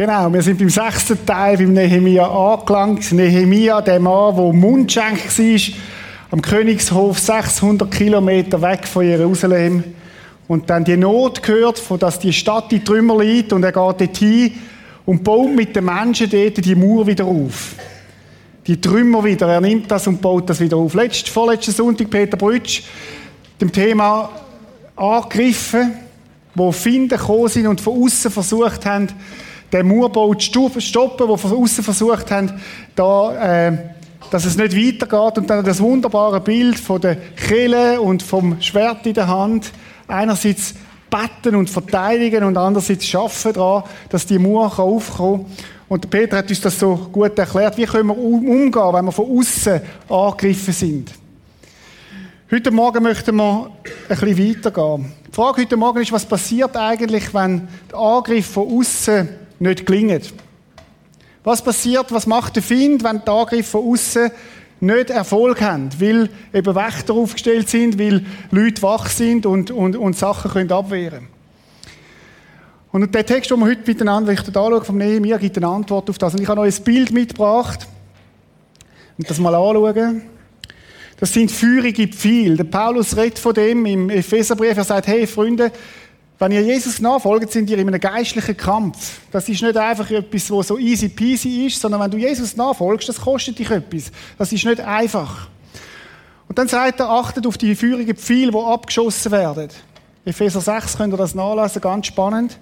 Genau, wir sind beim sechsten Teil beim Nehemia angelangt. Nehemia, der Mann, der Mundschenk war, am Königshof 600 Kilometer weg von Jerusalem. Und dann die Not gehört, dass die Stadt in Trümmer liegt und er geht dort hin und baut mit den Menschen dort die Mauer wieder auf. Die Trümmer wieder. Er nimmt das und baut das wieder auf. Letzt, vorletzten Sonntag Peter Brütsch, dem Thema angegriffen, wo Finden gekommen sind und von außen versucht haben, den Mauerbau zu stoppen, wo von außen versucht haben, da, äh, dass es nicht weitergeht. Und dann das wunderbare Bild von der Kille und vom Schwert in der Hand. Einerseits betten und verteidigen und andererseits schaffen daran, dass die Mauer aufkommen kann. Und Peter hat uns das so gut erklärt. Wie können wir umgehen, wenn wir von außen angegriffen sind? Heute Morgen möchten wir ein bisschen weitergehen. Die Frage heute Morgen ist, was passiert eigentlich, wenn der Angriff von außen nicht gelingt. Was passiert, was macht der Find, wenn die Angriffe von außen nicht Erfolg haben, weil eben Wächter aufgestellt sind, weil Leute wach sind und, und, und Sachen können abwehren Und der Text, den wir heute miteinander anschauen, vom Nehemiah, gibt eine Antwort auf das. Und ich habe euch ein Bild mitgebracht. Und das mal anschauen. Das sind feurige Pfeile. Der Paulus redet von dem im Epheserbrief. Er sagt, hey Freunde, wenn ihr Jesus nachfolgt, sind ihr in einem geistlichen Kampf. Das ist nicht einfach etwas, was so easy peasy ist, sondern wenn du Jesus nachfolgst, das kostet dich etwas. Das ist nicht einfach. Und dann sagt er, achtet auf die feurigen Pfeile, die abgeschossen werden. Epheser 6 könnt ihr das nachlesen, ganz spannend.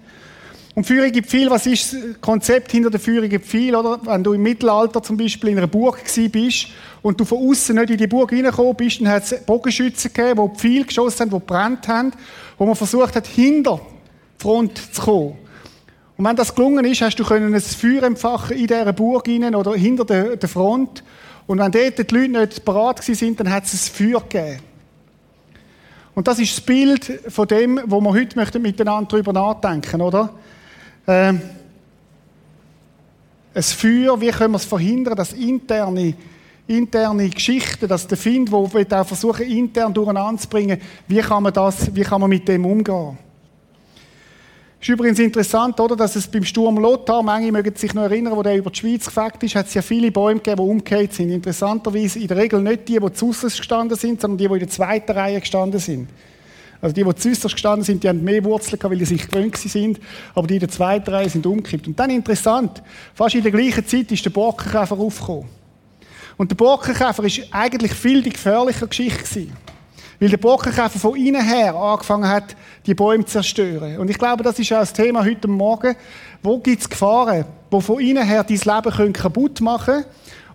Und feurige Pfeil, was ist das Konzept hinter der feurigen Pfeil, oder? Wenn du im Mittelalter zum Beispiel in einer Burg bist und du von außen nicht in die Burg reingekommen bist, dann hat es Bogenschützen gegeben, die Pfeil geschossen haben, die gebrannt haben, wo man versucht hat, hinter die Front zu kommen. Und wenn das gelungen ist, hast du können ein Feuer empfachen in dieser Burg rein oder hinter der, der Front. Und wenn dort die Leute nicht parat sind, dann hat es ein Feuer gegeben. Und das ist das Bild von dem, wo wir heute miteinander darüber nachdenken, oder? Ähm, ein Feuer, wie können wir es verhindern, dass interne, interne Geschichten, dass der Find, der auch versuchen, intern durcheinander zu bringen, wie kann man das, wie kann man mit dem umgehen? Ist übrigens interessant, oder, dass es beim Sturm Lothar, manche mögen sich noch erinnern, wo der über die Schweiz gefegt ist, hat es ja viele Bäume gegeben, die umgekehrt sind. Interessanterweise in der Regel nicht die, die zu gestanden sind, sondern die, die in der zweiten Reihe gestanden sind. Also die, die zuerst gestanden sind, die haben mehr Wurzeln gehabt, weil sie sich gewöhnt sind, aber die in der zweiten Reihe sind umgekippt. Und dann interessant, fast in der gleichen Zeit ist der Borkenkäfer aufgekommen. Und der Borkenkäfer ist eigentlich viel die gefährlichere Geschichte gewesen. Weil der Borkenkäfer von innen her angefangen hat, die Bäume zu zerstören. Und ich glaube, das ist auch das Thema heute Morgen. Wo gibt es Gefahren, die von innen her dein Leben kaputt machen können?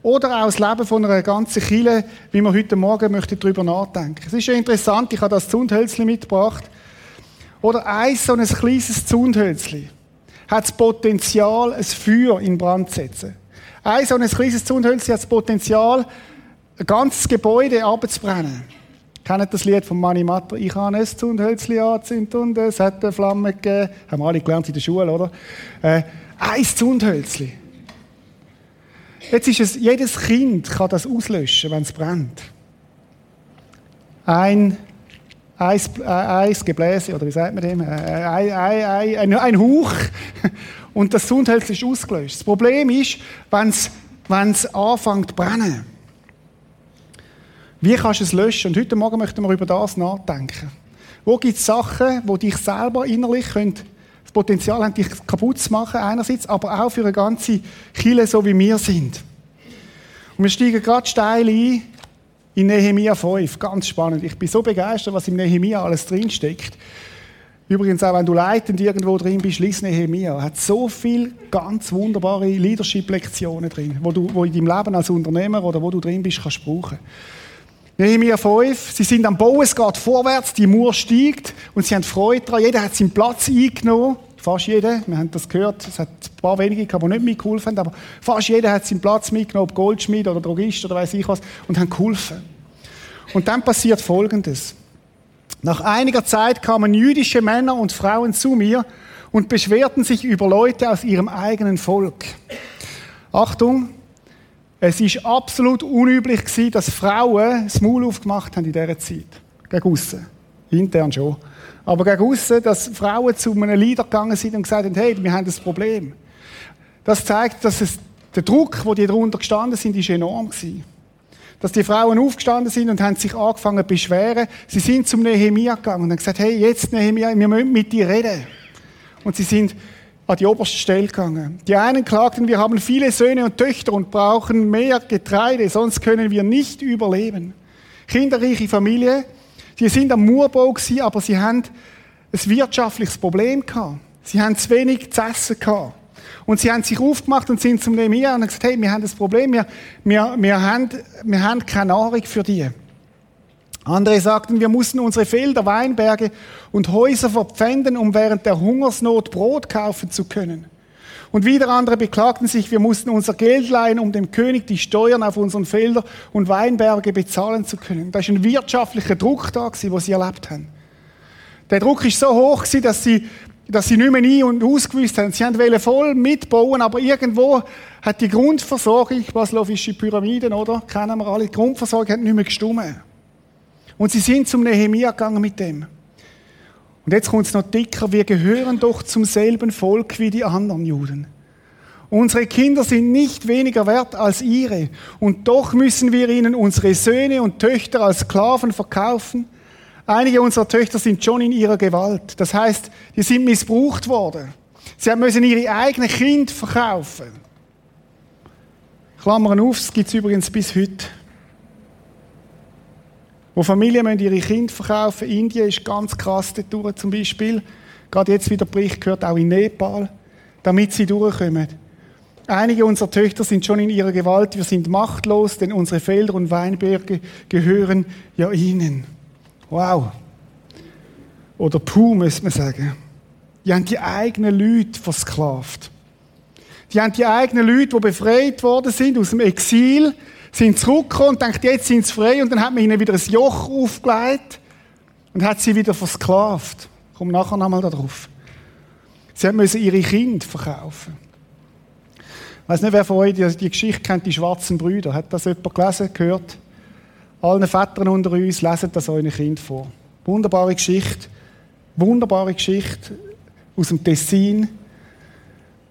Oder auch das Leben von einer ganzen Kille, wie wir heute Morgen möchten darüber nachdenken. Es ist ja interessant, ich habe das Zundhölzli mitgebracht. Oder ein so ein kleines Zundhölzli hat das Potenzial, ein Feuer in Brand zu setzen. Ein so ein kleines Zundhölzli hat das Potenzial, ein ganzes Gebäude abzubrennen. Kennt das Lied von Mani Matter? Ich habe ein Zundhölzli angezündet und es hat eine Flamme gegeben. Haben wir alle gelernt in der Schule, oder? Äh, ein Zundhölzli. Jetzt ist es, jedes Kind kann das auslöschen, wenn es brennt. Ein Eis, äh, Eisgebläse, oder wie sagt man dem? Äh, ein, ein, ein, ein Hauch und das Sundholz ist ausgelöscht. Das Problem ist, wenn es anfängt zu brennen. Wie kannst du es löschen? Und heute Morgen möchten wir über das nachdenken. Wo gibt es Sachen, wo dich selber innerlich können Potenzial haben, dich kaputt zu machen, einerseits, aber auch für eine ganze Kille, so wie wir sind. Und wir steigen gerade steil ein in Nehemia 5. Ganz spannend. Ich bin so begeistert, was im Nehemia alles drinsteckt. Übrigens, auch wenn du leitend irgendwo drin bist, lies Nehemia. Hat so viele ganz wunderbare Leadership-Lektionen drin, wo du wo in deinem Leben als Unternehmer oder wo du drin bist, kannst brauchen. Nehemiah 5, sie sind am Bauen, es geht vorwärts, die Mauer steigt und sie haben Freude daran. Jeder hat seinen Platz eingenommen. Fast jeder. Wir haben das gehört. Es hat ein paar wenige gehabt, die nicht mitgeholfen haben, aber fast jeder hat seinen Platz mitgenommen, ob Goldschmied oder Drogist oder weiß ich was, und haben geholfen. Und dann passiert Folgendes. Nach einiger Zeit kamen jüdische Männer und Frauen zu mir und beschwerten sich über Leute aus ihrem eigenen Volk. Achtung, es ist absolut unüblich gewesen, dass Frauen das Maul aufgemacht haben in dieser Zeit. Gegen aussen. Intern schon. Aber gegen aussen, dass Frauen zu einem Leader gegangen sind und gesagt haben, hey, wir haben das Problem. Das zeigt, dass es, der Druck, wo die darunter gestanden sind, ist enorm gewesen. Dass die Frauen aufgestanden sind und haben sich angefangen zu beschweren. Sie sind zum Nehemia gegangen und haben gesagt, hey, jetzt Nehemia, wir müssen mit dir reden. Und sie sind an die oberste Stelle gegangen. Die einen klagten, wir haben viele Söhne und Töchter und brauchen mehr Getreide, sonst können wir nicht überleben. Kinderreiche Familie, die sind am Murbau gewesen, aber sie haben ein wirtschaftliches Problem gehabt. Sie haben zu wenig zu essen gehabt. Und sie haben sich aufgemacht und sind zum Nehemiah und haben gesagt, hey, wir haben das Problem, wir, wir, wir, haben, wir haben keine Nahrung für die. Andere sagten, wir mussten unsere Felder, Weinberge und Häuser verpfänden, um während der Hungersnot Brot kaufen zu können. Und wieder andere beklagten sich, wir mussten unser Geld leihen, um dem König die Steuern auf unseren Felder und Weinberge bezahlen zu können. Da ist ein wirtschaftlicher Druck da gewesen, was sie erlebt haben. Der Druck ist so hoch gewesen, dass sie, dass sie nicht mehr ein- und ausgewusst haben. Sie wollten voll mitbauen, aber irgendwo hat die Grundversorgung, Maslow'sche Pyramiden, oder? Kennen wir alle. Die Grundversorgung hat nicht mehr gestummen. Und sie sind zum Nehemia gegangen mit dem. Und jetzt kommt es noch dicker, wir gehören doch zum selben Volk wie die anderen Juden. Unsere Kinder sind nicht weniger wert als ihre. Und doch müssen wir ihnen unsere Söhne und Töchter als Sklaven verkaufen. Einige unserer Töchter sind schon in ihrer Gewalt. Das heißt, die sind missbraucht worden. Sie müssen ihre eigenen Kinder verkaufen. Klammern auf, das gibt es übrigens bis heute. Wo Familien müssen ihre Kinder verkaufen. Indien ist ganz krass dort zum Beispiel. Gerade jetzt wieder Bericht gehört, auch in Nepal, damit sie durchkommen. Einige unserer Töchter sind schon in ihrer Gewalt. Wir sind machtlos, denn unsere Felder und Weinberge gehören ja ihnen. Wow. Oder puh, müsste man sagen. Die haben die eigenen Leute versklavt. Die haben die eigenen Leute, die befreit worden sind aus dem Exil, sind zurückgekommen und denkt, jetzt sind sie frei und dann hat man ihnen wieder ein Joch aufgelegt und hat sie wieder versklavt. Ich komme nachher nochmal darauf. Sie müssen ihre Kinder verkaufen. Ich weiß nicht, wer von euch die, die Geschichte kennt, die schwarzen Brüder. Hat das jemand gelesen, gehört? Allen Vätern unter uns lesen das euren Kind vor. Wunderbare Geschichte. Wunderbare Geschichte aus dem Tessin,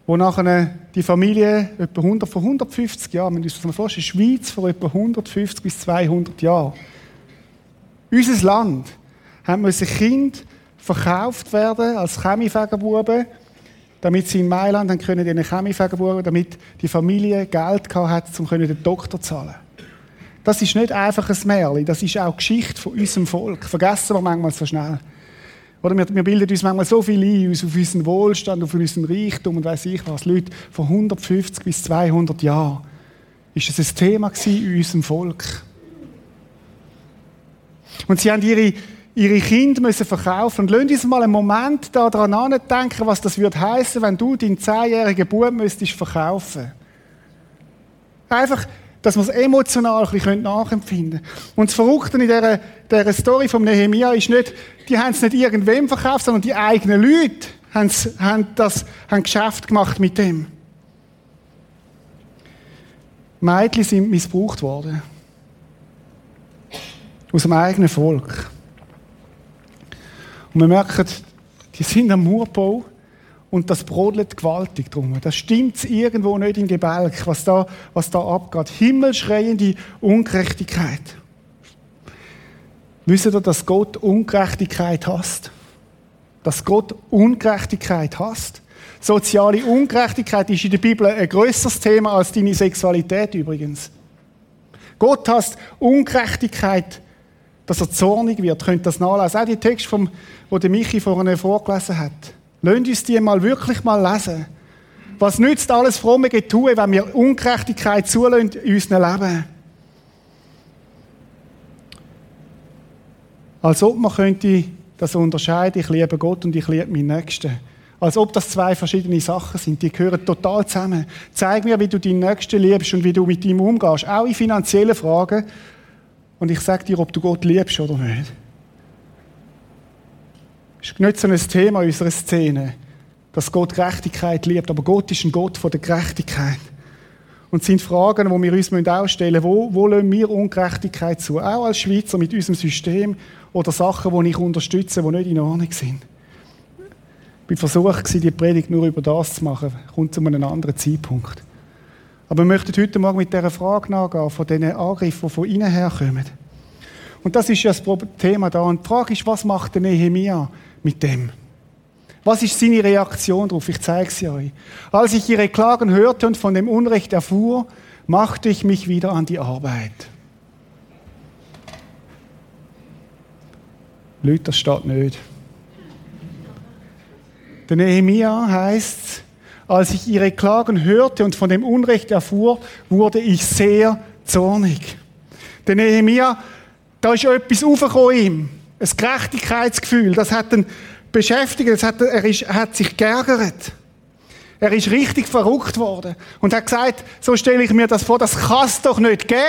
wo nachher die Familie etwa 100, vor 150 Jahren, wenn du uns vorstellst, Schweiz vor etwa 150 bis 200 Jahren. Unser Land haben müssen Kind verkauft werden als Chemiefägerbuben, damit sie in Mailand haben können, den Chemiefägerbuben, damit die Familie Geld gehabt hat, um den Doktor zu zahlen. Das ist nicht einfach ein Märchen, das ist auch Geschichte von unserem Volk. Vergessen wir manchmal so schnell. Oder wir, wir bilden uns manchmal so viel ein, auf unseren Wohlstand, auf unseren Reichtum und weiß ich was. Leute, vor 150 bis 200 Jahren ist es ein Thema in unserem Volk. Und sie haben ihre, ihre Kinder müssen verkaufen. Und lasst uns mal einen Moment daran denken, was das würde heißen, wenn du deinen zehnjährigen Bub müsstest verkaufen. Einfach, dass wir es emotional ein bisschen nachempfinden können. Und das Verrückte in dieser, dieser Story vom Nehemia ist nicht, die haben es nicht irgendwem verkauft, sondern die eigenen Leute haben, haben das, haben Geschäft gemacht mit dem. Mädchen sind missbraucht worden. Aus dem eigenen Volk. Und wir merken, die sind am Murbau und das brodelt gewaltig drum. Das stimmt irgendwo nicht in Gebälk, was da, was da abgeht. Himmelschreiende Ungerechtigkeit. Wisst ihr, dass Gott Ungerechtigkeit hasst? Dass Gott Ungerechtigkeit hasst? Soziale Ungerechtigkeit ist in der Bibel ein größeres Thema als deine Sexualität übrigens. Gott hasst Ungerechtigkeit, dass er zornig wird. Könnt das nachlesen. Auch die Text, vom, wo der Michi vorhin vorgelesen hat. Lasst uns die mal wirklich mal lesen. Was nützt alles fromme Getue, wenn wir Ungerechtigkeit zulassen in unserem Leben? Als ob man könnte das unterscheiden, ich liebe Gott und ich liebe meinen Nächsten. Als ob das zwei verschiedene Sachen sind. Die gehören total zusammen. Zeig mir, wie du deinen Nächsten liebst und wie du mit ihm umgehst. Auch in finanziellen Fragen. Und ich sage dir, ob du Gott liebst oder nicht. Ist nicht so ein Thema in unserer Szene, dass Gott Gerechtigkeit liebt. Aber Gott ist ein Gott von der Gerechtigkeit. Und es sind Fragen, die wir uns auch stellen müssen. Wo, wo lassen wir Ungerechtigkeit zu? Auch als Schweizer mit unserem System oder Sachen, die ich unterstütze, die nicht in Ordnung sind. bin versucht, die Predigt nur über das zu machen. Kommt zu einem anderen Zeitpunkt. Aber wir möchten heute Morgen mit dieser Frage nachgehen, von diesen Angriffen, die von innen herkommen. Und das ist ja das Thema da. Und die Frage ist, was macht der Nehemia mit dem? Was ist seine Reaktion darauf? Ich zeige sie euch. Als ich ihre Klagen hörte und von dem Unrecht erfuhr, machte ich mich wieder an die Arbeit. Leute, das steht nicht. Der Nehemia heißt, als ich ihre Klagen hörte und von dem Unrecht erfuhr, wurde ich sehr zornig. Der Nehemia, da ist etwas aufgekommen. Ein Gerechtigkeitsgefühl. Das hat ihn beschäftigt. Das hat, er ist, hat sich geärgert. Er ist richtig verrückt worden und hat gesagt, so stelle ich mir das vor, das kann es doch nicht geben.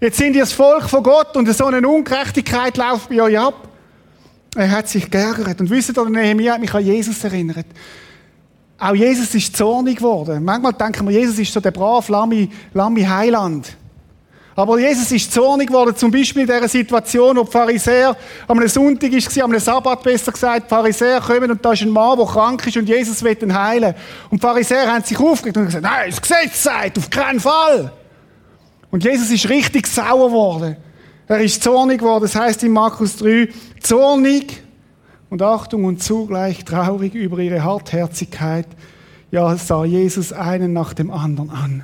Jetzt sind ihr das Volk von Gott und so eine Ungerechtigkeit läuft bei euch ab. Er hat sich geärgert. Und wisst ihr, Nehemiah hat mich an Jesus erinnert. Auch Jesus ist zornig geworden. Manchmal denken wir, Jesus ist so der brav, lamme, lamme Heiland. Aber Jesus ist zornig geworden, zum Beispiel in dieser Situation, wo die Pharisäer am Sonntag ist, am Sabbat besser gesagt, die Pharisäer kommen und da ist ein Mann, der krank ist und Jesus will ihn heilen. Und die Pharisäer haben sich aufgeregt und gesagt, nein, das Gesetz sagt, auf keinen Fall. Und Jesus ist richtig sauer geworden. Er ist zornig geworden, das heißt in Markus 3, zornig und Achtung und zugleich traurig über ihre Hartherzigkeit. Ja, sah Jesus einen nach dem anderen an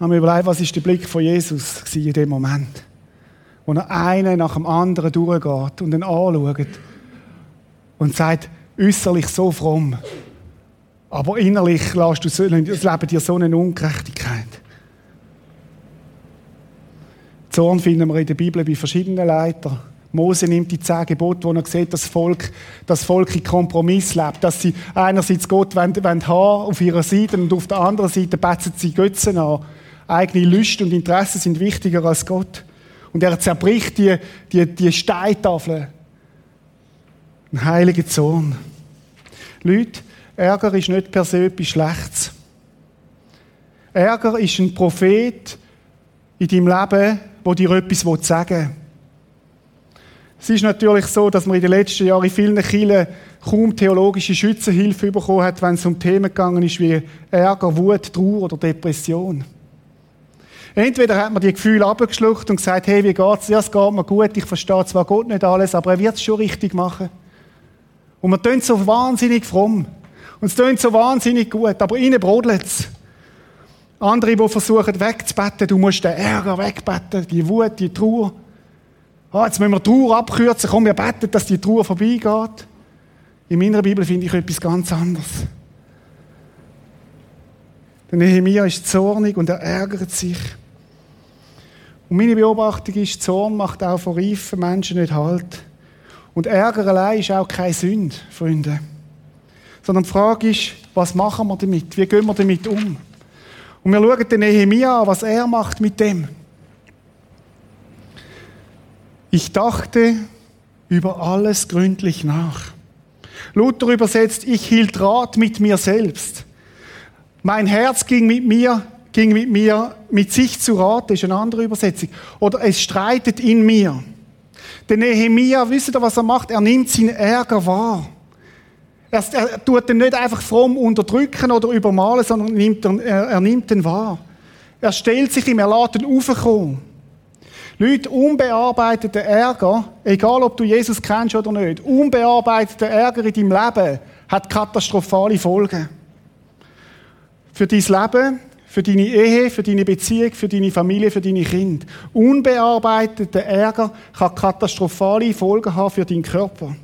haben wir überlegt, was ist der Blick von Jesus in dem Moment, wo er einen nach dem anderen durchgeht und ihn anschaut und sagt, äußerlich so fromm, aber innerlich lässt du das Leben dir so eine Ungerechtigkeit. Zorn finden wir in der Bibel bei verschiedenen Leitern. Mose nimmt die zehn Gebote, wo er sieht, dass das Volk, das Volk in Kompromiss lebt, dass sie einerseits Gott wollen, wollen haben auf ihrer Seite und auf der anderen Seite betzen sie Götzen an eigene Lust und Interessen sind wichtiger als Gott. Und er zerbricht die, die, die Steintafel. Ein heiliger Zorn. Leute, Ärger ist nicht per se etwas Schlechtes. Ärger ist ein Prophet in deinem Leben, der dir etwas sagen will. Es ist natürlich so, dass man in den letzten Jahren in vielen Kirchen kaum theologische Schützenhilfe bekommen hat, wenn es um Themen gegangen ist wie Ärger, Wut, Trauer oder Depression. Entweder hat man die Gefühle abgeschluckt und gesagt, hey, wie geht's? Ja, es geht mir gut, ich verstehe zwar Gott nicht alles, aber er wird es schon richtig machen. Und man tönt so wahnsinnig fromm. Und es tönt so wahnsinnig gut, aber innen brodelt es. Andere, die versuchen wegzubetten, du musst den Ärger wegbetten, die Wut, die Trauer. Ah, jetzt müssen wir die Trauer abkürzen, komm, wir beten, dass die Trauer vorbeigeht. In meiner Bibel finde ich etwas ganz anderes. Der Nehemiah ist zornig und er ärgert sich. Und meine Beobachtung ist, Zorn macht auch von reifen Menschen nicht Halt. Und Ärger allein ist auch keine Sünde, Freunde. Sondern die Frage ist, was machen wir damit? Wie gehen wir damit um? Und wir schauen den Nehemia an, was er macht mit dem. Ich dachte über alles gründlich nach. Luther übersetzt, ich hielt Rat mit mir selbst. Mein Herz ging mit mir, ging mit mir mit sich zu Rat, ist eine andere Übersetzung. Oder es streitet in mir. Der Nehemia, wisst ihr, was er macht? Er nimmt seinen Ärger wahr. Er, er tut den nicht einfach fromm unterdrücken oder übermalen, sondern nimmt er, er nimmt den wahr. Er stellt sich ihm, er lässt ihn raufkommen. Leute, unbearbeiteter Ärger, egal ob du Jesus kennst oder nicht, unbearbeiteter Ärger in deinem Leben hat katastrophale Folgen für dein Leben, für deine Ehe, für deine Beziehung, für deine Familie, für deine Kinder. Unbearbeiteter Ärger kann katastrophale Folgen haben für deinen Körper.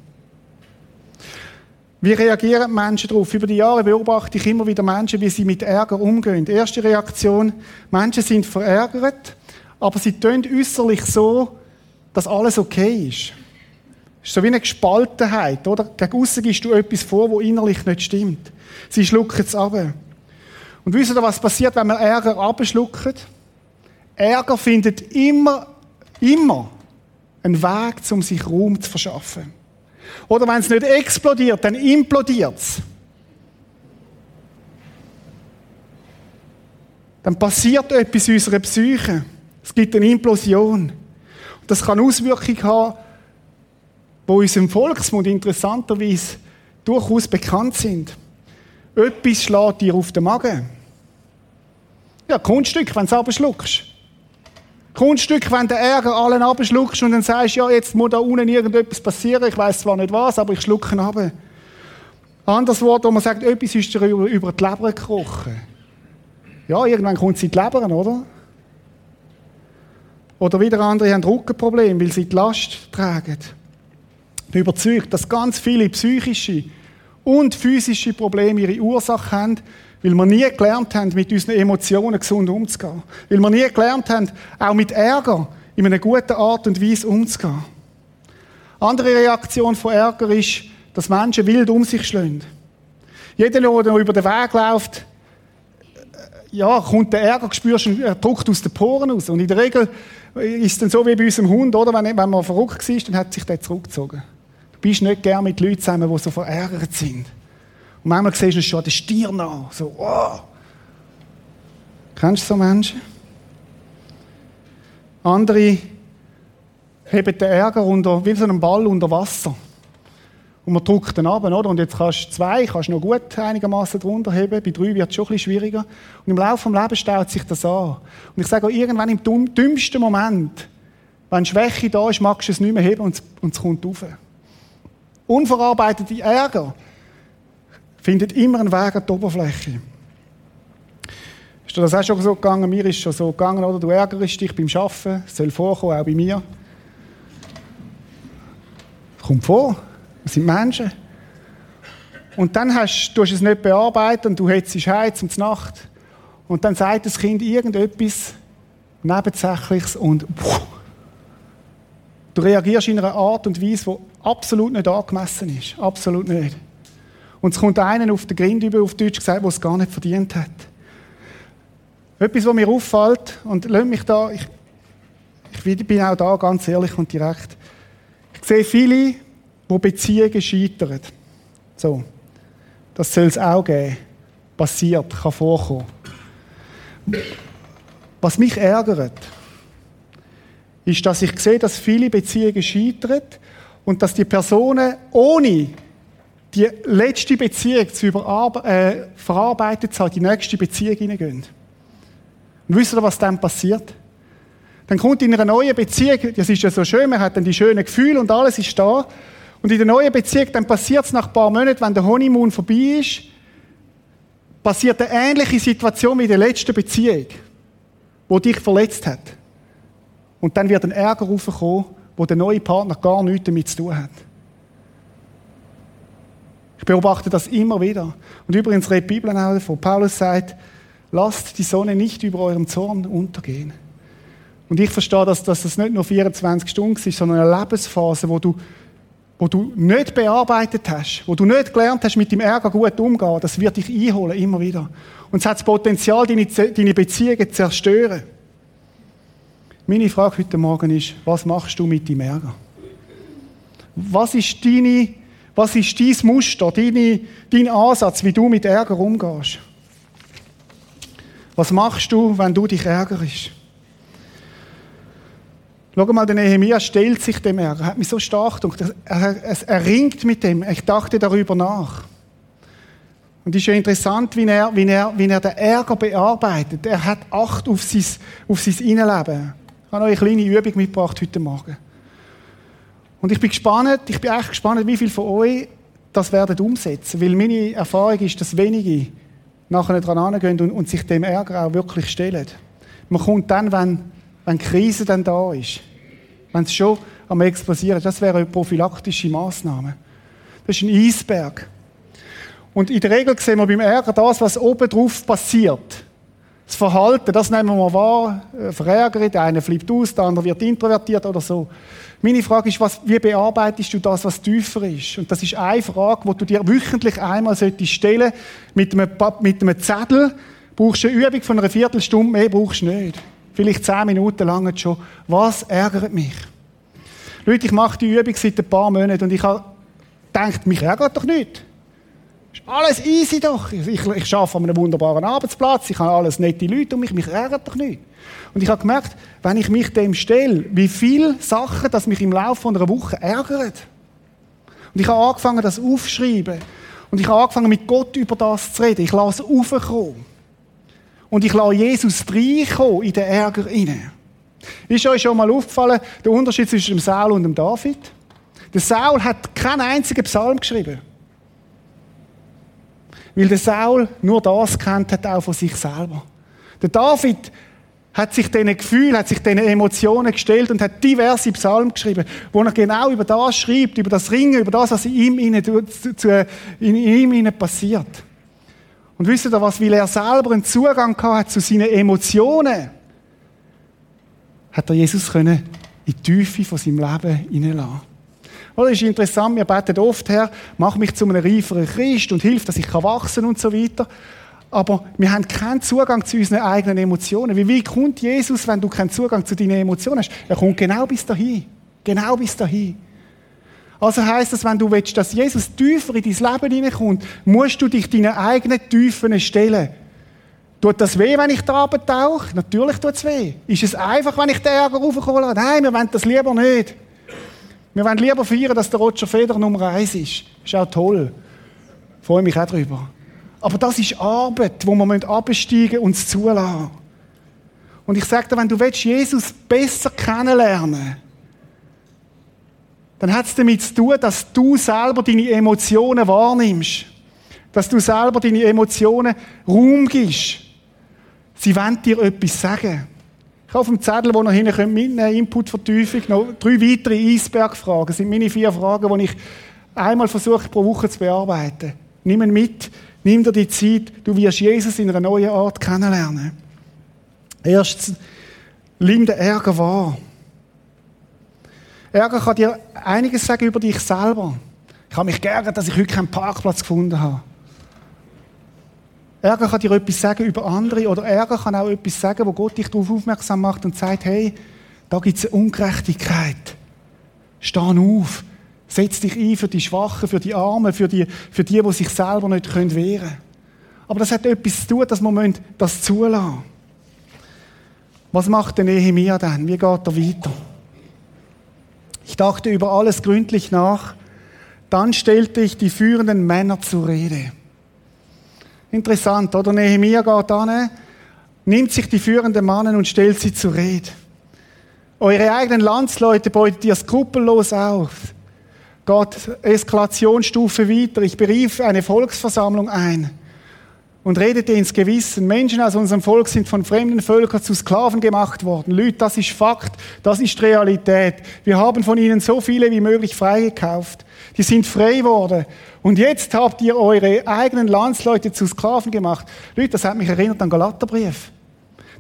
Wie reagieren Menschen darauf? Über die Jahre beobachte ich immer wieder Menschen, wie sie mit Ärger umgehen. Erste Reaktion, Menschen sind verärgert, aber sie tun äußerlich so, dass alles okay ist. Ist so wie eine Gespaltenheit, oder? Gegen aussen gibst du etwas vor, wo innerlich nicht stimmt. Sie schlucken es ab. Und wisst ihr, was passiert, wenn man Ärger abschluckt? Ärger findet immer, immer einen Weg, um sich Raum zu verschaffen. Oder wenn es nicht explodiert, dann implodiert es. Dann passiert etwas in unserer Psyche. Es gibt eine Implosion. Und das kann Auswirkungen haben wo uns im Volksmund interessanterweise durchaus bekannt sind. Etwas schlägt dir auf den Magen. Ja, Kunststück, wenn du es abschluckst. Kunststück, wenn den Ärger allen abschluckst und dann sagst, ja, jetzt muss da unten irgendetwas passieren, ich weiß zwar nicht was, aber ich schlucke ihn ab. Anderes Wort, wo man sagt, etwas ist dir über, über die Leber gekrochen. Ja, irgendwann kommt sie in die Leber, oder? Oder wieder andere haben Rückenprobleme, weil sie die Last tragen. Ich bin überzeugt, dass ganz viele psychische und physische Probleme ihre Ursache haben, weil wir nie gelernt haben, mit unseren Emotionen gesund umzugehen. Weil wir nie gelernt haben, auch mit Ärger in einer guten Art und Weise umzugehen. Andere Reaktion von Ärger ist, dass Menschen wild um sich schlagen. Jeder, der über den Weg läuft, ja, kommt der Ärger, spürst du, er druckt aus den Poren raus. Und in der Regel ist es dann so wie bei unserem Hund, oder? Wenn, wenn man verrückt war, dann hat sich der zurückgezogen. Du bist nicht gern mit Leuten zusammen, die so verärgert sind. Und manchmal siehst du schon den Stirn an. So, oh. Kennst du so Menschen? Andere heben den Ärger unter, wie so einen Ball unter Wasser. Und man drückt den ab, oder? Und jetzt kannst du zwei, kannst du noch gut einigermaßen drunter heben. Bei drei wird es schon ein bisschen schwieriger. Und im Laufe des Lebens staut sich das an. Und ich sage auch, irgendwann im dümmsten Moment, wenn Schwäche da ist, magst du es nicht mehr heben und und es kommt rauf. Unverarbeitete Ärger findet immer einen Weg an die Oberfläche. Ist dir das auch schon so gegangen? Mir ist schon so gegangen, oder? Du ärgerst dich beim Arbeiten. Es soll vorkommen, auch bei mir. Kommt vor. Wir sind Menschen. Und dann hast, du hast es nicht bearbeitet und du hättest heim zum Nacht. Und dann sagt das Kind irgendetwas Nebensächliches und puh, du reagierst in einer Art und Weise, die absolut nicht angemessen ist. Absolut nicht. Und es kommt einen auf den Grind über, auf Deutsch gesagt, der es gar nicht verdient hat. Etwas, was mir auffällt, und lass mich da, ich, ich bin auch da ganz ehrlich und direkt. Ich sehe viele, wo Beziehungen scheitern. So. Das soll es auch geben. Passiert, kann vorkommen. Was mich ärgert, ist, dass ich sehe, dass viele Beziehungen scheitern und dass die Personen ohne die letzte Beziehung zu äh, verarbeitet zu haben, die nächste Beziehung hineingehen. Und wisst ihr, was dann passiert? Dann kommt in einer neuen Beziehung, das ist ja so schön, man hat dann die schönen Gefühle und alles ist da. Und in der neuen Beziehung, dann passiert es nach ein paar Monaten, wenn der Honeymoon vorbei ist, passiert eine ähnliche Situation wie in der letzten Beziehung, wo dich verletzt hat. Und dann wird ein Ärger raufkommen, wo der neue Partner gar nichts damit zu tun hat. Ich beobachte das immer wieder. Und übrigens redet die Bibel auch davon. Paulus sagt, lasst die Sonne nicht über eurem Zorn untergehen. Und ich verstehe, dass, dass das nicht nur 24 Stunden ist, sondern eine Lebensphase, wo du wo du nicht bearbeitet hast, wo du nicht gelernt hast, mit dem Ärger gut umzugehen, das wird dich einholen, immer wieder. Und es hat das Potenzial, deine, deine Beziehungen zu zerstören. Meine Frage heute Morgen ist, was machst du mit dem Ärger? Was ist deine, was ist dein Muster, deine, dein Ansatz, wie du mit Ärger umgehst? Was machst du, wenn du dich ärgerst? Schau mal, der Nehemiah stellt sich dem Ärger. Er hat mich so stark gedacht. Er, er, ringt mit dem. Ich dachte darüber nach. Und es ist ja interessant, wie er, wie, er, wie er den Ärger bearbeitet. Er hat Acht auf sein, auf sein Innenleben. Ich habe noch eine kleine Übung mitgebracht heute Morgen. Und ich bin gespannt, ich bin echt gespannt, wie viele von euch das werden umsetzen. Weil meine Erfahrung ist, dass wenige nachher dran angehen und, und sich dem Ärger auch wirklich stellen. Man kommt dann, wenn wenn die Krise dann da ist, wenn es schon am explosieren, das wäre eine prophylaktische Maßnahme. Das ist ein Eisberg. Und in der Regel sehen wir beim Ärger das, was oben drauf passiert. Das Verhalten, das nehmen wir wahr, äh, verärgert, der eine flippt aus, der andere wird introvertiert oder so. Meine Frage ist, was, wie bearbeitest du das, was tiefer ist? Und das ist eine Frage, die du dir wöchentlich einmal solltest stellen mit einem, mit einem Zettel. Brauchst du eine Übung von einer Viertelstunde, mehr brauchst du nicht. Vielleicht zehn Minuten lang schon. Was ärgert mich? Leute, ich mache die Übung seit ein paar Monaten und ich habe gedacht, mich ärgert doch nicht. Alles easy doch. Ich, ich arbeite an einem wunderbaren Arbeitsplatz, ich habe alles nette Leute um mich, mich ärgert doch nicht. Und ich habe gemerkt, wenn ich mich dem stelle, wie viele Sachen das mich im Laufe einer Woche ärgert. Und ich habe angefangen, das aufzuschreiben. Und ich habe angefangen, mit Gott über das zu reden. Ich lasse es raufkommen. Und ich lasse Jesus reinkommen in den Ärger rein. Ist euch schon mal aufgefallen, der Unterschied zwischen dem Saul und dem David? Der Saul hat keinen einzigen Psalm geschrieben. Weil der Saul nur das kennt hat, auch von sich selber. Der David hat sich diesen Gefühlen, hat sich diesen Emotionen gestellt und hat diverse Psalmen geschrieben, wo er genau über das schreibt, über das Ringen, über das, was in ihm, in ihm passiert. Und wisst ihr was, weil er selber einen Zugang hat zu seinen Emotionen, hat er Jesus können in die Tiefe von seinem Leben hineinlassen. Oder ist interessant, wir beten oft, Herr, mach mich zu einem reiferen Christ und hilf, dass ich wachsen kann und so weiter. Aber wir haben keinen Zugang zu unseren eigenen Emotionen. Wie, wie kommt Jesus, wenn du keinen Zugang zu deinen Emotionen hast? Er kommt genau bis dahin. Genau bis dahin. Also heißt das, wenn du willst, dass Jesus tiefer in dein Leben hineinkommt, musst du dich deinen eigenen Tiefen stellen. Tut das weh, wenn ich da abtauche? Natürlich tut es weh. Ist es einfach, wenn ich den Ärger raufkommen lasse? Nein, wir wollen das lieber nicht. Wir wollen lieber feiern, dass der Roger Federer Nummer eins ist. Ist auch toll. Freue mich auch drüber. Aber das ist Arbeit, wo wir absteigen und es zulassen. Und ich sage dir, wenn du willst, Jesus besser kennenlernen dann hat es damit zu tun, dass du selber deine Emotionen wahrnimmst. Dass du selber deine Emotionen Raum gibst. Sie wollen dir etwas sagen. Habe auf dem Zettel, wo ihr hinten mitnehmen könnt, Inputvertiefung, noch drei weitere Eisbergfragen. Das sind meine vier Fragen, die ich einmal versuche pro Woche zu bearbeiten. Nimm ihn mit, nimm dir die Zeit, du wirst Jesus in einer neuen Art kennenlernen. Erstens, nimm den Ärger wahr. Ärger kann dir einiges sagen über dich selber. Ich habe mich geärgert, dass ich heute keinen Parkplatz gefunden habe. Ärger kann dir etwas sagen über andere oder Ärger kann auch etwas sagen, wo Gott dich darauf aufmerksam macht und sagt, hey, da gibt es eine Ungerechtigkeit. Steh auf. Setz dich ein für die Schwachen, für die Armen, für die, für die, die sich selber nicht wehren können. Aber das hat etwas zu tun, dass wir das zulassen Was macht der Nehemiah dann? Wie geht er weiter? Ich dachte über alles gründlich nach. Dann stellte ich die führenden Männer zur Rede. Interessant, oder? Nehemiah geht an, nimmt sich die führenden Mannen und stellt sie zur Rede. Eure eigenen Landsleute beutet ihr skrupellos auf. Gott, Eskalationsstufe weiter. Ich berief eine Volksversammlung ein und redete ins Gewissen. Menschen aus unserem Volk sind von fremden Völkern zu Sklaven gemacht worden. Leute, das ist Fakt, das ist Realität. Wir haben von ihnen so viele wie möglich freigekauft. Die sind frei geworden. Und jetzt habt ihr eure eigenen Landsleute zu Sklaven gemacht. Leute, das hat mich erinnert an Galaterbrief.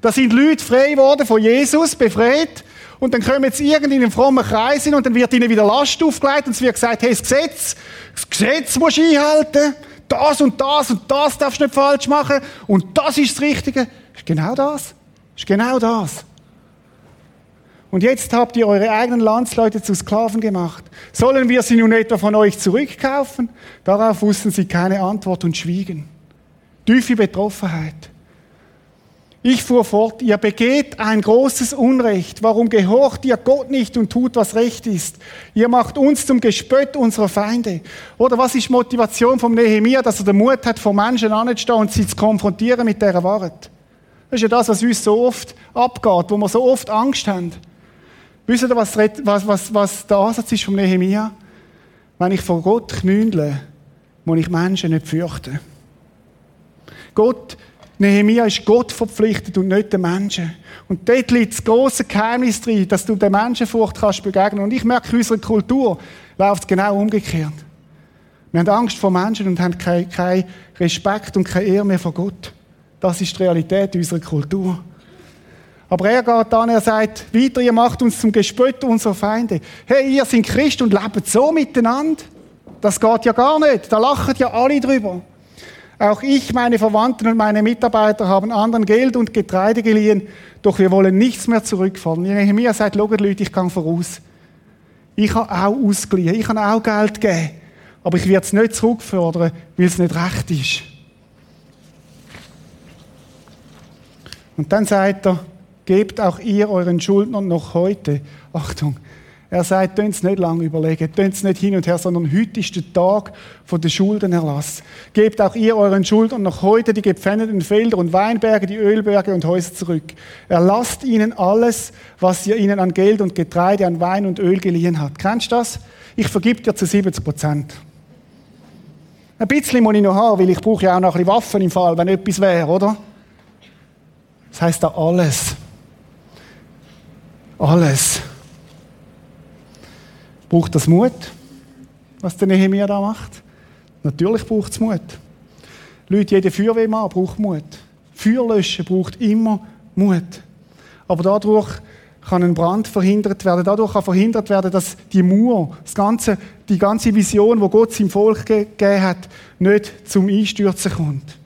Da sind Leute frei geworden von Jesus, befreit. Und dann kommen jetzt irgendwie in einen frommen Kreis hin und dann wird ihnen wieder Last aufgelegt und es wird gesagt, hey, das Gesetz, das Gesetz musst du einhalten das und das und das darfst du nicht falsch machen und das ist das Richtige. Ist genau das. Das ist genau das. Und jetzt habt ihr eure eigenen Landsleute zu Sklaven gemacht. Sollen wir sie nun etwa von euch zurückkaufen? Darauf wussten sie keine Antwort und schwiegen. Tiefe Betroffenheit. Ich fuhr fort, ihr begeht ein großes Unrecht. Warum gehorcht ihr Gott nicht und tut, was recht ist? Ihr macht uns zum Gespött unserer Feinde. Oder was ist Motivation vom Nehemiah, dass er den Mut hat, vor Menschen anzustehen und sie zu konfrontieren mit dieser Wahrheit? Das ist ja das, was uns so oft abgeht, wo wir so oft Angst haben. Wisst ihr, was, was, was, was der Ansatz ist vom Nehemiah? Wenn ich vor Gott knündle, muss ich Menschen nicht fürchten. Gott Nehemiah ist Gott verpflichtet und nicht den Menschen. Und dort liegt das große Geheimnis drin, dass du der Menschenfurcht kannst begegnen. Und ich merke, in unserer Kultur läuft es genau umgekehrt. Wir haben Angst vor Menschen und haben keinen Respekt und keine Ehre mehr vor Gott. Das ist die Realität unserer Kultur. Aber er geht an, er sagt weiter, ihr macht uns zum Gespött unserer Feinde. Hey, ihr seid Christ und lebt so miteinander. Das geht ja gar nicht. Da lachen ja alle drüber. Auch ich, meine Verwandten und meine Mitarbeiter haben anderen Geld und Getreide geliehen, doch wir wollen nichts mehr zurückfallen. Nehemiah sagt, schaut Leute, ich kann voraus. Ich habe auch ausgeliehen, ich habe auch Geld gegeben, aber ich werde es nicht zurückfordern, weil es nicht recht ist. Und dann sagt er, gebt auch ihr euren Schuldnern noch heute, Achtung, Er sagt, es nicht lange überlegen, es nicht hin und her, sondern heute ist der Tag von der Schuldenerlass. Gebt auch ihr euren Schuldern noch heute die gepfändeten Felder und Weinberge, die Ölberge und Häuser zurück. Erlasst ihnen alles, was ihr ihnen an Geld und Getreide, an Wein und Öl geliehen habt. Kennst du das? Ich vergib dir zu 70 Prozent. Ein bisschen muss ich noch haben, weil ich brauche ja auch noch ein bisschen Waffen im Fall, wenn etwas wäre, oder? Das heißt da alles. Alles. Braucht das Mut, was der Nehemiah da macht? Natürlich braucht es Mut. Leute, jeder Feuerwehrmann braucht Mut. Feuerlöschen braucht immer Mut. Aber dadurch kann ein Brand verhindert werden. Dadurch kann verhindert werden, dass die Mauer, das ganze, die ganze Vision, wo Gott seinem Volk gegeben hat, nicht zum Einstürzen kommt.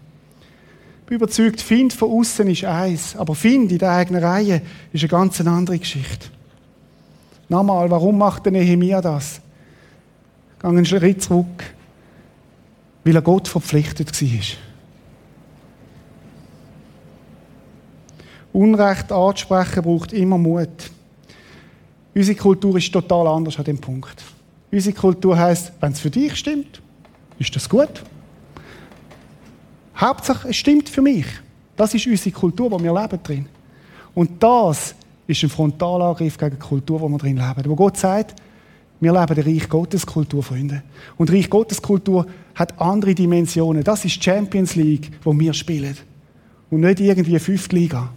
Bin überzeugt, Find von außen ist eins, aber Find in der eigenen Reihe ist eine ganz andere Geschichte. Nochmal, warum macht der Nehemiah das? Gehe einen Schritt zurück. Weil er Gott verpflichtet war. Unrecht anzusprechen braucht immer Mut. Unsere Kultur ist total anders an dem Punkt. Unsere Kultur heißt, wenn es für dich stimmt, ist das gut. Hauptsache, es stimmt für mich. Das ist unsere Kultur, wo wir leben drin. Und das ist ein Frontalangriff gegen die Kultur, wo wir drin leben. Wo Gott sagt, wir leben der Reich Gottes Kultur, Freunde. Und Reich Gottes Kultur hat andere Dimensionen. Das ist Champions League, wo wir spielen. Und nicht irgendwie fünfte Liga.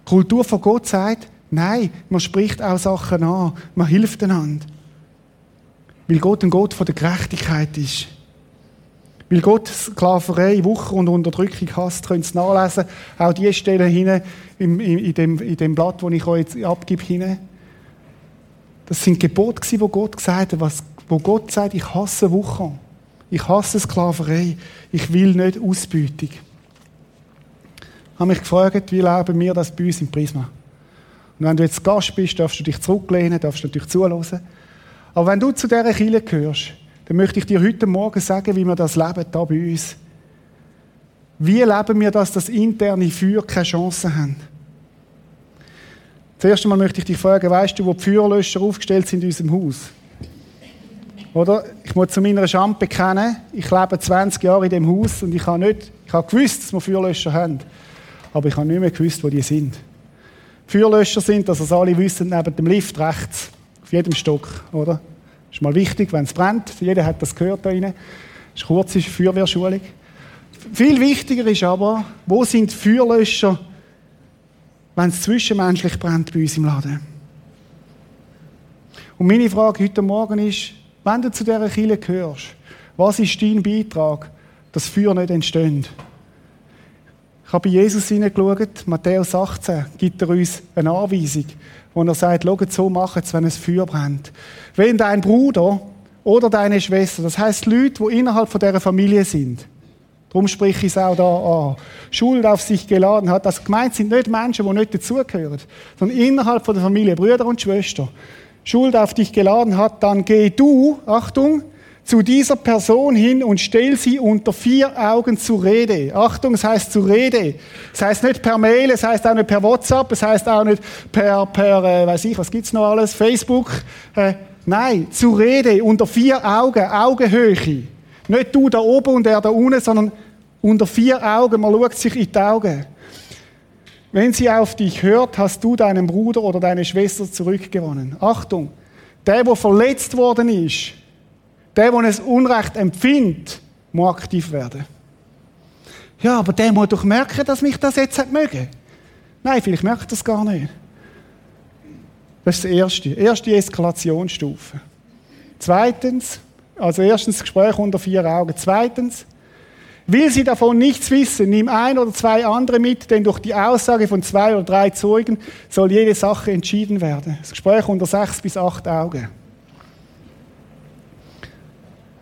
Die Kultur von Gott sagt, nein, man spricht auch Sachen an, man hilft einander. Weil Gott ein Gott von der Gerechtigkeit ist. Weil Gott Sklaverei, Wucher und Unterdrückung hasst, könnt ihr es nachlesen. Auch die Stellen hinein in, in, in, dem, in dem Blatt, das ich euch jetzt abgebe, hinein. Das sind Gebote, die Gott gesagt hat, was, wo Gott sagt, ich hasse Wucher. Ich hasse Sklaverei. Ich will nicht Ausbeutung. Ich habe mich gefragt, wie leben wir das bei uns im Prisma? Und wenn du jetzt Gast bist, darfst du dich zurücklehnen, darfst du natürlich zuhören. Aber wenn du zu dieser Kirche gehörst, dann möchte ich dir heute Morgen sagen, wie wir das leben, da bei uns. Wie leben wir das, dass interne Feuer keine Chance haben? Zuerst einmal möchte ich dich fragen, weißt du, wo die Feuerlöscher aufgestellt sind in unserem Haus? Oder? Ich muss zu meiner Schande bekennen, ich lebe 20 Jahre in dem Haus und ich habe nicht, ich habe gewusst, dass wir Feuerlöscher haben. Aber ich habe nicht mehr gewusst, wo die sind. Feuerlöscher sind, dass es alle wissen, neben dem Lift rechts. Auf jedem Stock, oder? Ist mal wichtig, wenn es brennt. Jeder hat das gehört da rein. Das ist kurze Feuerwehrschulung. Viel wichtiger ist aber, wo sind die Feuerlöscher, wenn es zwischenmenschlich brennt bei uns im Laden? Und meine Frage heute Morgen ist, wenn du zu dieser Kirche gehörst, was ist dein Beitrag, dass Feuer nicht entsteht? Ich habe bei Jesus hineingeschaut, Matthäus 18 gibt er uns eine Anweisung, wo er sagt, schau, so machen es, wenn es Feuer brennt. Wenn dein Bruder oder deine Schwester, das heißt Leute, die innerhalb von dieser Familie sind, darum spreche ich es auch da an, Schuld auf sich geladen hat, das gemeint sind nicht Menschen, die nicht dazugehören, sondern innerhalb von der Familie, Brüder und Schwestern, Schuld auf dich geladen hat, dann geh du, Achtung, zu dieser Person hin und stell sie unter vier Augen zur Rede. Achtung, es heißt zur Rede. Es heißt nicht per Mail, es heißt auch nicht per WhatsApp, es heißt auch nicht per, per äh, weiß ich, was gibt's noch alles, Facebook. Äh, nein, zur Rede, unter vier Augen, Augenhöhe. Nicht du da oben und er da unten, sondern unter vier Augen, man schaut sich in die Augen. Wenn sie auf dich hört, hast du deinen Bruder oder deine Schwester zurückgewonnen. Achtung, der, der verletzt worden ist, der, der ein Unrecht empfindet, muss aktiv werden. Ja, aber der muss doch merken, dass mich das jetzt hat mögen. Nein, vielleicht merkt das gar nicht. Das ist das Erste. Erste Eskalationsstufe. Zweitens, also erstens Gespräch unter vier Augen. Zweitens, will sie davon nichts wissen, nimm ein oder zwei andere mit, denn durch die Aussage von zwei oder drei Zeugen soll jede Sache entschieden werden. Das Gespräch unter sechs bis acht Augen.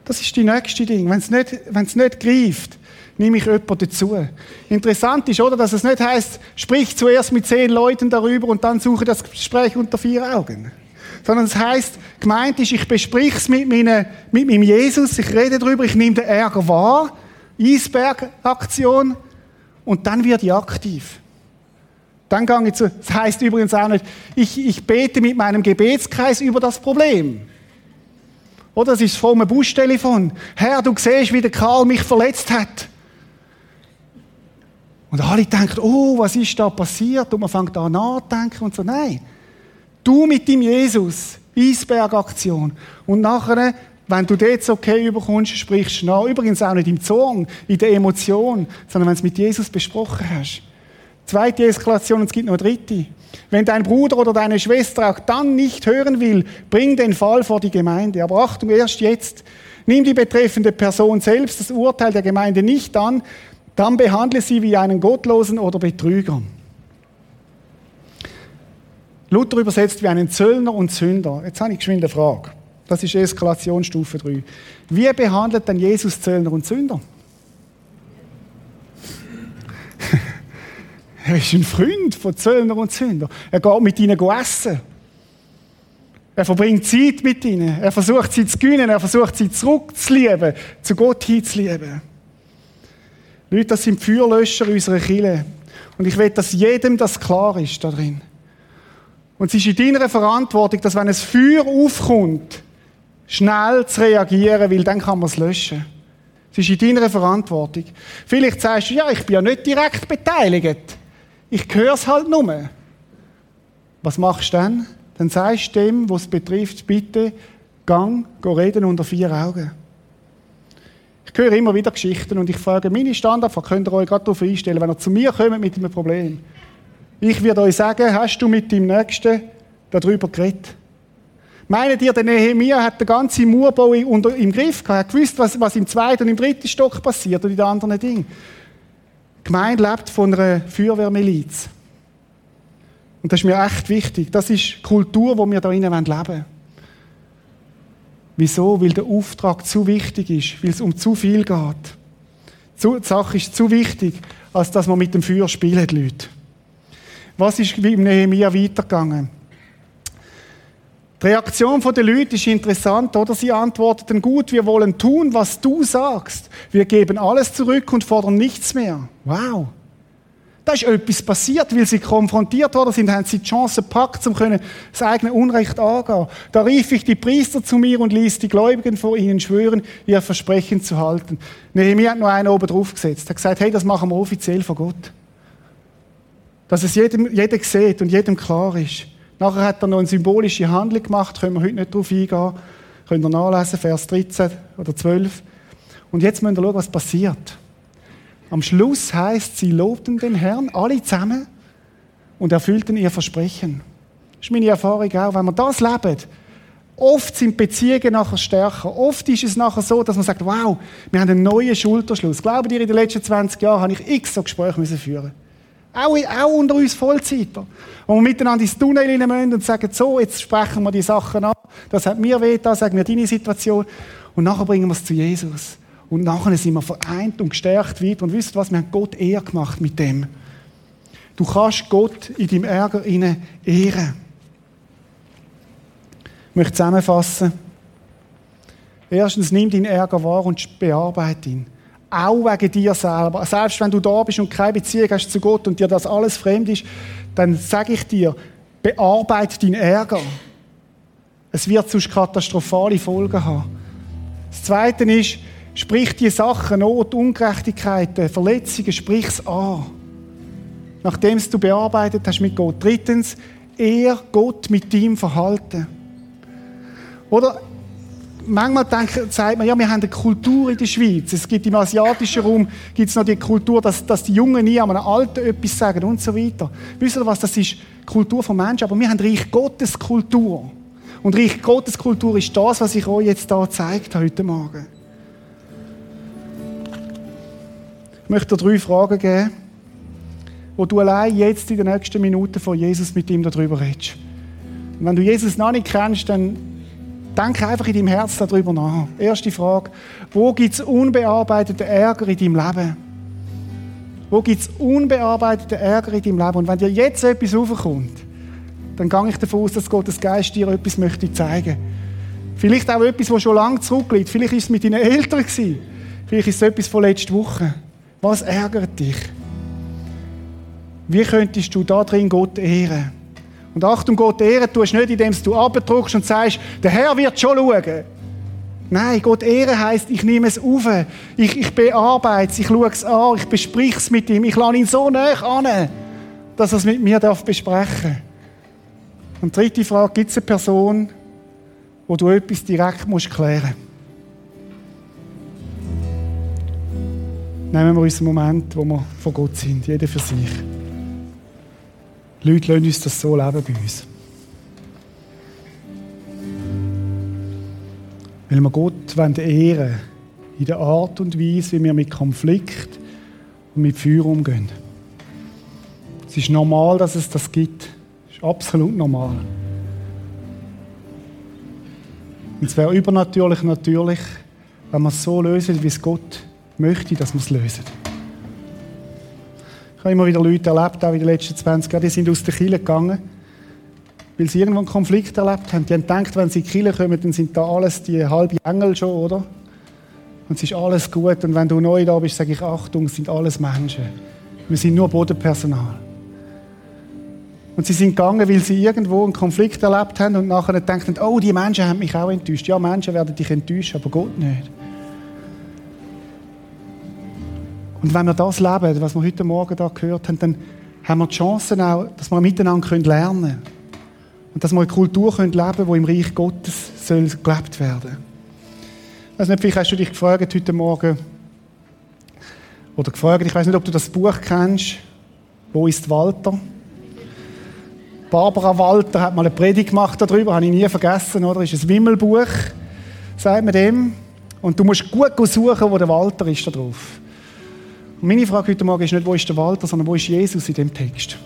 Das ist die nächste Ding. Wenn es nicht, wenn es nicht greift, nehme ich jemanden dazu. Interessant ist, oder, dass es nicht heißt, sprich zuerst mit zehn Leuten darüber und dann suche das Gespräch unter vier Augen. Sondern es heißt, gemeint ist, ich besprich es mit, meine, mit meinem Jesus, ich rede darüber, ich nehme den Ärger wahr, Eisbergaktion, und dann wird ich aktiv. Dann gehe ich zu, das heißt übrigens auch nicht, ich, ich bete mit meinem Gebetskreis über das Problem. Oder? Das ist das fromme Buschtelefon. Herr, du siehst, wie der Karl mich verletzt hat. Und alle denken, oh, was ist da passiert? Und man fängt an nachzudenken und so. Nein. Du mit dem Jesus. Eisbergaktion. Und nachher, wenn du das okay überkommst, sprichst du nach. Übrigens auch nicht im Zorn, in der Emotion, sondern wenn du es mit Jesus besprochen hast. Zweite Eskalation und es gibt noch eine dritte. Wenn dein Bruder oder deine Schwester auch dann nicht hören will, bring den Fall vor die Gemeinde. Aber Achtung, erst jetzt. Nimm die betreffende Person selbst das Urteil der Gemeinde nicht an, dann behandle sie wie einen Gottlosen oder Betrüger. Luther übersetzt wie einen Zöllner und Sünder. Jetzt habe ich geschwind eine Frage. Das ist Eskalationsstufe 3. Wie behandelt denn Jesus Zöllner und Sünder? Er ist ein Freund von Zöllner und Sünder. Er geht mit ihnen essen. Er verbringt Zeit mit ihnen. Er versucht sie zu gewinnen. Er versucht sie zurückzulieben, zu Gott hinzulieben. Leute, das sind Feuerlöscher unserer Kirche. Und ich will, dass jedem das klar ist da drin. Und es ist in deiner Verantwortung, dass wenn ein Feuer aufkommt, schnell zu reagieren, weil dann kann man es löschen. Es ist in deiner Verantwortung. Vielleicht sagst du, ja, ich bin ja nicht direkt beteiligt. Ich höre es halt nur. Was machst du dann? Dann sagst du dem, was es betrifft, bitte, gang, go reden unter vier Augen. Ich höre immer wieder Geschichten und ich frage meine Standardfrage, könnt ihr euch gerade darauf einstellen, wenn ihr zu mir kommt mit einem Problem. Ich werde euch sagen, hast du mit dem Nächsten darüber geredet? Meint ihr, der Nehemiah hat den ganzen Murbau im Griff gehabt, hat gewusst, was, was im zweiten und im dritten Stock passiert und in den anderen Dingen. Die Gemeinde lebt von einer Feuerwehrmiliz. Und das ist mir echt wichtig. Das ist die Kultur, die wir da drinnen leben wollen. Wieso? Weil der Auftrag zu wichtig ist, weil es um zu viel geht. Die Sache ist zu wichtig, als dass man mit dem Feuer spielen, Leute. Was ist im Nehemiah weitergegangen? Die Reaktion der Leute ist interessant, oder? Sie antworteten gut, wir wollen tun, was du sagst. Wir geben alles zurück und fordern nichts mehr. Wow. Da ist etwas passiert, weil sie konfrontiert worden sind, haben sie die Chance gepackt, um das eigene Unrecht angehen. Da rief ich die Priester zu mir und ließ die Gläubigen vor ihnen schwören, ihr Versprechen zu halten. Nehemiah hat noch einen oben drauf gesetzt. Er hat gesagt, hey, das machen wir offiziell von Gott. Dass es jedem, jeder sieht und jedem klar ist. Nachher hat er noch eine symbolische Handlung gemacht, können wir heute nicht darauf eingehen. Könnt ihr nachlesen, Vers 13 oder 12. Und jetzt müsst ihr schauen, was passiert. Am Schluss heißt, sie lobten den Herrn, alle zusammen, und erfüllten ihr Versprechen. Das ist meine Erfahrung auch. Wenn wir das leben, oft sind Beziehungen nachher stärker. Oft ist es nachher so, dass man sagt, wow, wir haben einen neuen Schulterschluss. Glaubt ihr, in den letzten 20 Jahren habe ich x so Gespräche führen auch, auch unter uns Vollzeiter. Wo wir miteinander ins Tunnel rein müssen und sagen, so, jetzt sprechen wir die Sachen an. Das hat mir weh, da sagen wir deine Situation. Und nachher bringen wir es zu Jesus. Und nachher sind wir vereint und gestärkt weiter. Und wisst was? Wir haben Gott eher gemacht mit dem. Du kannst Gott in deinem Ärger ehren. Ich möchte zusammenfassen. Erstens, nimm deinen Ärger wahr und bearbeite ihn auch wegen dir selber. Selbst wenn du da bist und keine Beziehung hast zu Gott und dir das alles fremd ist, dann sage ich dir, bearbeite deinen Ärger. Es wird sonst katastrophale Folgen haben. Das Zweite ist, sprich die Sachen, Not, Ungerechtigkeiten, Verletzungen, sprich es an. Nachdem es du bearbeitet hast mit Gott. Drittens, ehr Gott mit deinem Verhalten. Oder manchmal denke, sagt man, ja, wir haben eine Kultur in der Schweiz. Es gibt im asiatischen Raum gibt's noch die Kultur, dass, dass die Jungen nie an einem Alten etwas sagen und so weiter. Wisst ihr was? Das ist Kultur von Menschen, aber wir haben Reich Gottes Kultur. Und Reich Gottes Kultur ist das, was ich euch jetzt hier gezeigt heute Morgen. Ich möchte dir drei Fragen geben, wo du allein jetzt in den nächsten Minuten von Jesus mit ihm darüber redest. Und wenn du Jesus noch nicht kennst, dann Denke einfach in deinem Herz darüber nach. Erste Frage. Wo gibt es unbearbeiteten Ärger in deinem Leben? Wo gibt es unbearbeiteten Ärger in deinem Leben? Und wenn dir jetzt etwas aufkommt, dann gehe ich davon aus, dass Gottes Geist dir etwas möchte zeigen. Vielleicht auch etwas, das schon lange zurückliegt. Vielleicht ist es mit deinen Eltern. Vielleicht ist es etwas von letzter Woche. Was ärgert dich? Wie könntest du da drin Gott ehren? Und Achtung, Gott ehren tust nicht, indem du abdruckst und sagst, der Herr wird schon schauen. Nein, Gott ehren heisst, ich nehme es auf, ich, ich bearbeite es, ich schaue es an, ich bespreche es mit ihm, ich lade ihn so nah an, dass er es mit mir darf besprechen Und dritte Frage, gibt es eine Person, wo du etwas direkt musst klären musst? Nehmen wir uns einen Moment, wo wir vor Gott sind, jeder für sich. Leute, lassen uns das so leben bei uns. Weil wir Gott ehren in der Art und Weise, wie wir mit Konflikt und mit Feuer umgehen. Es ist normal, dass es das gibt. Es ist absolut normal. Und es wäre übernatürlich natürlich, wenn wir es so lösen, wie es Gott möchte, dass wir es lösen. Ich habe immer wieder Leute erlebt, auch in den letzten 20 Jahren, die sind aus der Kirche gegangen, weil sie irgendwann einen Konflikt erlebt haben. Die haben gedacht, wenn sie in die Kirche kommen, dann sind da alles die halben Engel schon, oder? Und es ist alles gut. Und wenn du neu da bist, sage ich, Achtung, es sind alles Menschen. Wir sind nur Bodenpersonal. Und sie sind gegangen, weil sie irgendwo einen Konflikt erlebt haben und nachher denken, oh, die Menschen haben mich auch enttäuscht. Ja, Menschen werden dich enttäuschen, aber Gott nicht. Und wenn wir das leben, was wir heute Morgen da gehört haben, dann haben wir die Chance auch, dass wir miteinander lernen können. Und dass wir eine Kultur leben können, die im Reich Gottes soll gelebt werden weiß nicht, vielleicht hast du dich gefragt heute Morgen, oder gefragt, ich weiß nicht, ob du das Buch kennst, «Wo ist Walter?» Barbara Walter hat mal eine Predigt gemacht darüber, habe ich nie vergessen, oder? Ist ein Wimmelbuch, sagt man dem. Und du musst gut suchen, wo der Walter ist da drauf. Und meine Frage heute Morgen ist nicht, wo ist der Walter, sondern wo ist Jesus in dem Text?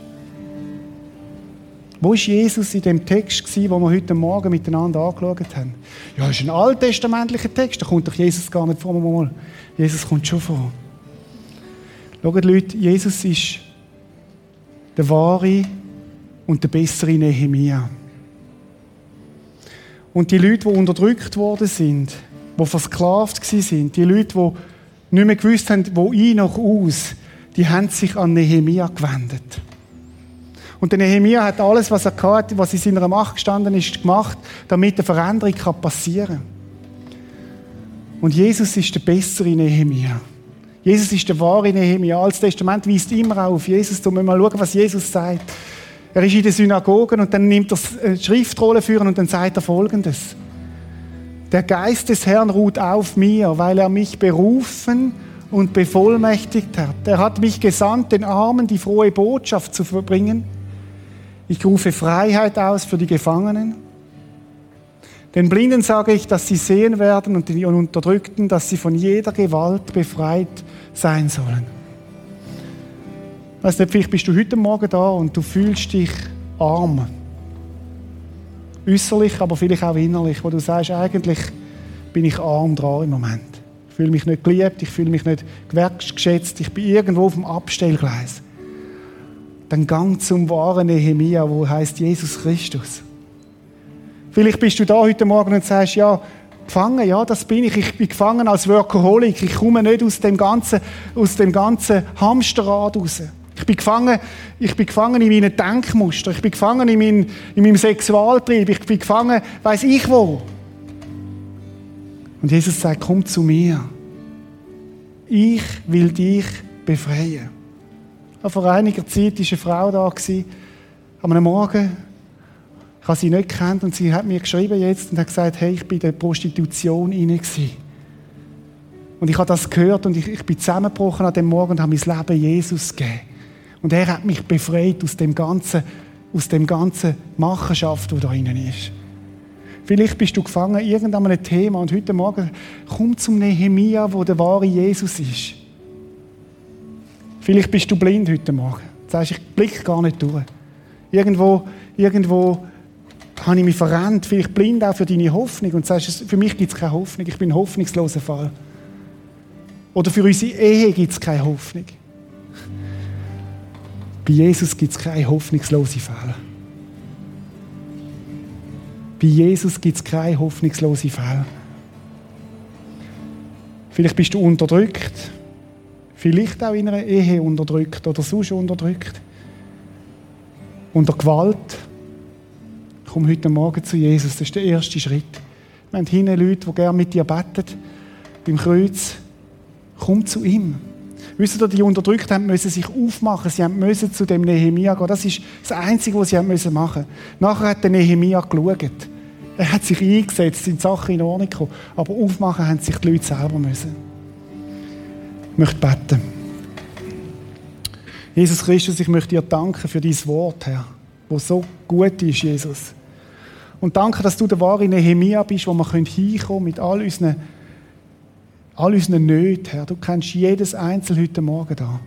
Wo ist Jesus in dem Text gewesen, den wir heute Morgen miteinander angeschaut haben? Ja, das ist ein alttestamentlicher Text, da kommt doch Jesus gar nicht vor. Mal. Jesus kommt schon vor. Schaut, Leute, Jesus ist der wahre und der bessere Nehemia. Und die Leute, die unterdrückt worden sind, die versklavt sind, die Leute, die nicht mehr gewusst haben, wo ein noch aus, die haben sich an Nehemia gewendet. Und der Nehemia hat alles, was er hatte, was in seiner Macht gestanden ist, gemacht, damit eine Veränderung passieren kann. Und Jesus ist der bessere Nehemia. Jesus ist der wahre Nehemia. Altes Testament weist immer auf Jesus. Da müssen wir schauen, was Jesus sagt. Er ist in den Synagogen und dann nimmt er die Schriftrolle führen und dann sagt er Folgendes. Der Geist des Herrn ruht auf mir, weil er mich berufen und bevollmächtigt hat. Er hat mich gesandt, den Armen die frohe Botschaft zu verbringen. Ich rufe Freiheit aus für die Gefangenen. Den Blinden sage ich, dass sie sehen werden und den Unterdrückten, dass sie von jeder Gewalt befreit sein sollen. Weißt du, vielleicht bist du heute Morgen da und du fühlst dich arm äußerlich, aber vielleicht auch innerlich, wo du sagst, eigentlich bin ich arm dran im Moment. Ich fühle mich nicht geliebt, ich fühle mich nicht wertgeschätzt, ich bin irgendwo auf dem Abstellgleis. Dann gang zum wahren Nehemia, wo heißt Jesus Christus. Vielleicht bist du da heute Morgen und sagst, ja, gefangen, ja, das bin ich. Ich bin gefangen als Workaholic. Ich komme nicht aus dem ganzen, aus dem ganzen Hamsterrad raus. Ich bin gefangen, ich bin gefangen in meinen Denkmustern. Ich bin gefangen in, mein, in meinem Sexualtrieb. Ich bin gefangen, weiß ich wo. Und Jesus sagt, komm zu mir. Ich will dich befreien. Vor einiger Zeit war eine Frau da, an einem Morgen. Ich habe sie nicht gekannt und sie hat mir geschrieben jetzt und hat gesagt, hey, ich bin in der Prostitution rein. Und ich habe das gehört und ich, ich bin zusammengebrochen an dem Morgen und habe mein Leben Jesus gegeben. Und er hat mich befreit aus dem ganzen, aus dem ganzen Machenschaft, wo da drinnen ist. Vielleicht bist du gefangen in irgendeinem Thema und heute Morgen komm zum Nehemia, wo der wahre Jesus ist. Vielleicht bist du blind heute Morgen. Sagst, ich blicke gar nicht durch. Irgendwo, irgendwo habe ich mich verrennt, vielleicht blind auch für deine Hoffnung und sagst, für mich gibt es keine Hoffnung, ich bin ein hoffnungsloser Fall. Oder für unsere Ehe gibt es keine Hoffnung. Bei Jesus gibt es keine hoffnungslose Fälle. Bei Jesus gibt es keine hoffnungslose Fälle. Vielleicht bist du unterdrückt. Vielleicht auch in einer Ehe unterdrückt oder sonst unterdrückt. unter Gewalt. Komm heute Morgen zu Jesus, das ist der erste Schritt. Wir haben hinten Leute, die gerne mit dir beten, beim Kreuz. Komm zu ihm. Wisst ihr, die unterdrückt haben, müssen sich aufmachen. Sie müssen zu dem Nehemia gehen. Das ist das Einzige, was sie haben müssen machen. Nachher hat der Nehemia geschaut. Er hat sich eingesetzt, sind Sachen in Ordnung gekommen. Aber aufmachen haben sich die Leute selber müssen. Ich möchte beten. Jesus Christus, ich möchte dir danken für dein Wort, Herr, wo so gut ist, Jesus. Und danke, dass du der wahre Nehemia bist, wo wir hinkommen können mit all unseren, all unseren Nöten, Herr. Du kennst jedes Einzel heute Morgen da.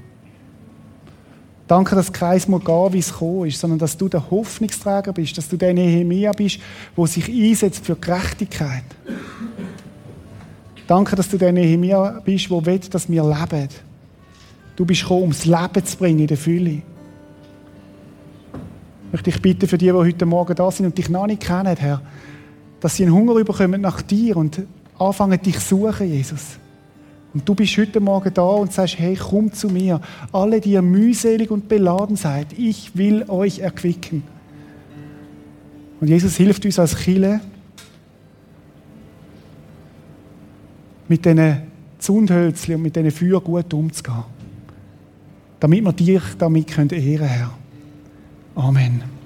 Danke, dass mal gehen, wie es gekommen ist, sondern dass du der Hoffnungsträger bist, dass du der Nehemia bist, wo sich einsetzt für Gerechtigkeit. Danke, dass du der Nehemia bist, wo will, dass wir leben Du bist gekommen, um das Leben zu bringen in der Fülle. Ich möchte dich bitten für die, die heute Morgen da sind und dich noch nicht kennen, Herr, dass sie einen Hunger bekommen nach dir und anfangen, dich zu suchen, Jesus. Und du bist heute Morgen da und sagst, hey, komm zu mir. Alle, die ihr mühselig und beladen seid, ich will euch erquicken. Und Jesus hilft uns als Chile mit diesen Zundhölzchen und mit diesen Feuer gut umzugehen damit wir dich damit ehren können, Herr. Amen.